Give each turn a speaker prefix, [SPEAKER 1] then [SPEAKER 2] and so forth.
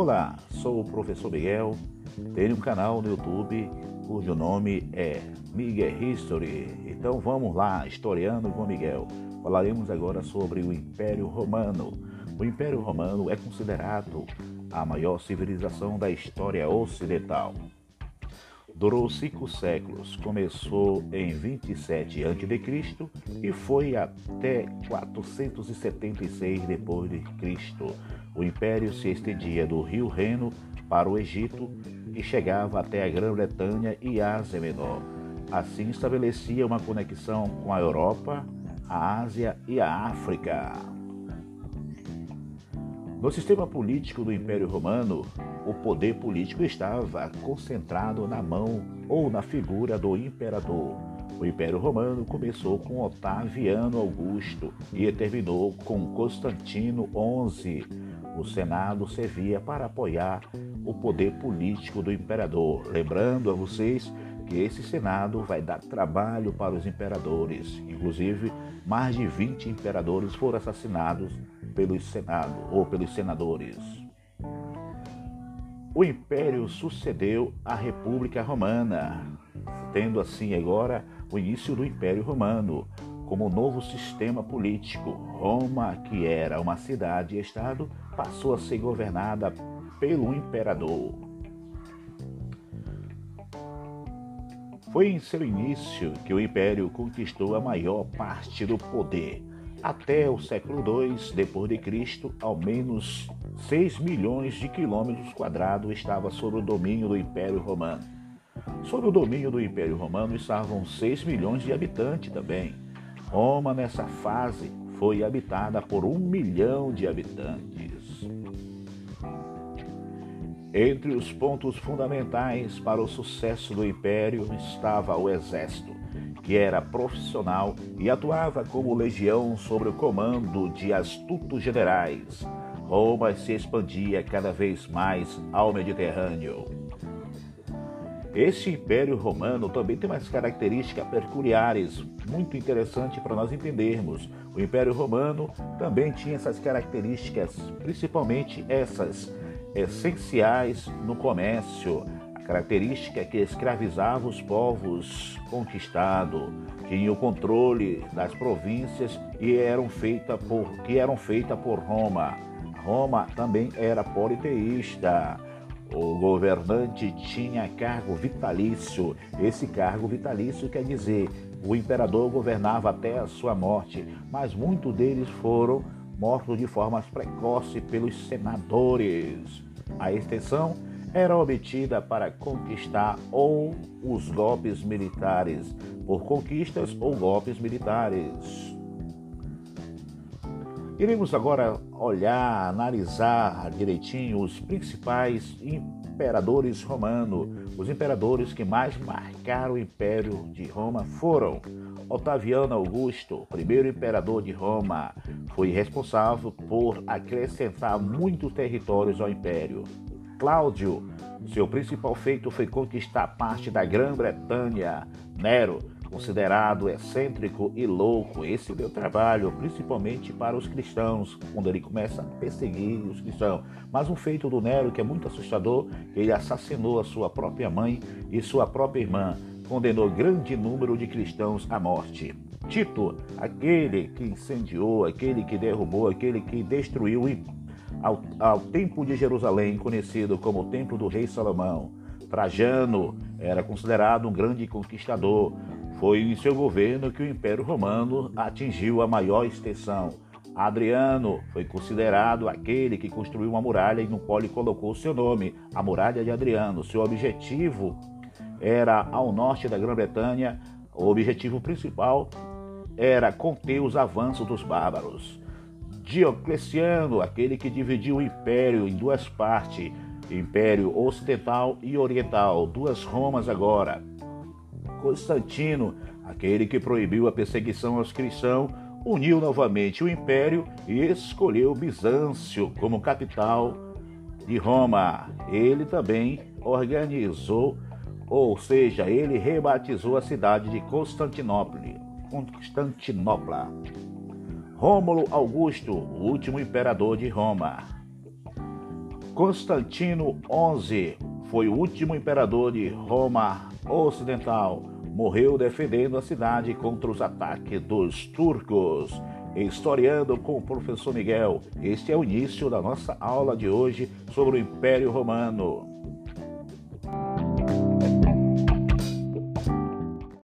[SPEAKER 1] Olá, sou o professor Miguel, tenho um canal no YouTube cujo nome é Miguel History. Então vamos lá, historiando com Miguel. Falaremos agora sobre o Império Romano. O Império Romano é considerado a maior civilização da história ocidental. Durou cinco séculos, começou em 27 a.C. e foi até 476 d.C. O império se estendia do rio Reno para o Egito e chegava até a Grã-Bretanha e Ásia Menor. Assim estabelecia uma conexão com a Europa, a Ásia e a África. No sistema político do Império Romano, o poder político estava concentrado na mão ou na figura do imperador. O Império Romano começou com Otaviano Augusto e terminou com Constantino XI. O Senado servia para apoiar o poder político do imperador. Lembrando a vocês que esse Senado vai dar trabalho para os imperadores. Inclusive, mais de 20 imperadores foram assassinados pelo Senado ou pelos senadores. O império sucedeu à República Romana, tendo assim agora o início do Império Romano como novo sistema político. Roma, que era uma cidade-estado, passou a ser governada pelo imperador. Foi em seu início que o império conquistou a maior parte do poder. Até o século II Cristo, ao menos 6 milhões de quilômetros quadrados estava sob o domínio do Império Romano. Sob o domínio do Império Romano estavam 6 milhões de habitantes também. Roma, nessa fase, foi habitada por um milhão de habitantes. Entre os pontos fundamentais para o sucesso do império estava o exército, que era profissional e atuava como legião sob o comando de astutos generais. Roma se expandia cada vez mais ao Mediterrâneo. Este Império Romano também tem umas características peculiares muito interessantes para nós entendermos. O Império Romano também tinha essas características, principalmente essas essenciais no comércio, a característica que escravizava os povos conquistados, tinha o controle das províncias e eram feita por, que eram feitas por Roma. Roma também era politeísta. O governante tinha cargo vitalício. Esse cargo vitalício quer dizer o imperador governava até a sua morte, mas muitos deles foram mortos de forma precoce pelos senadores. A extensão era obtida para conquistar ou os golpes militares, por conquistas ou golpes militares. Iremos agora olhar, analisar direitinho os principais imperadores romanos. Os imperadores que mais marcaram o Império de Roma foram Otaviano Augusto, primeiro imperador de Roma, foi responsável por acrescentar muitos territórios ao império. Cláudio, seu principal feito foi conquistar parte da Grã-Bretanha. Nero, considerado excêntrico e louco, esse deu trabalho, principalmente para os cristãos, quando ele começa a perseguir os cristãos. Mas um feito do Nero que é muito assustador, ele assassinou a sua própria mãe e sua própria irmã condenou grande número de cristãos à morte. Tito, aquele que incendiou, aquele que derrubou, aquele que destruiu ao, ao templo de Jerusalém, conhecido como o Templo do Rei Salomão. Trajano era considerado um grande conquistador. Foi em seu governo que o Império Romano atingiu a maior extensão. Adriano foi considerado aquele que construiu uma muralha e no qual ele colocou seu nome, a Muralha de Adriano. Seu objetivo era ao norte da Grã-Bretanha. O objetivo principal era conter os avanços dos bárbaros. Diocleciano, aquele que dividiu o império em duas partes, Império Ocidental e Oriental, duas Romas agora. Constantino, aquele que proibiu a perseguição aos cristãos, uniu novamente o império e escolheu Bizâncio como capital de Roma. Ele também organizou ou seja, ele rebatizou a cidade de Constantinopla. Constantinopla. Rômulo Augusto, o último imperador de Roma. Constantino XI foi o último imperador de Roma Ocidental. Morreu defendendo a cidade contra os ataques dos turcos. Historiando com o professor Miguel, este é o início da nossa aula de hoje sobre o Império Romano.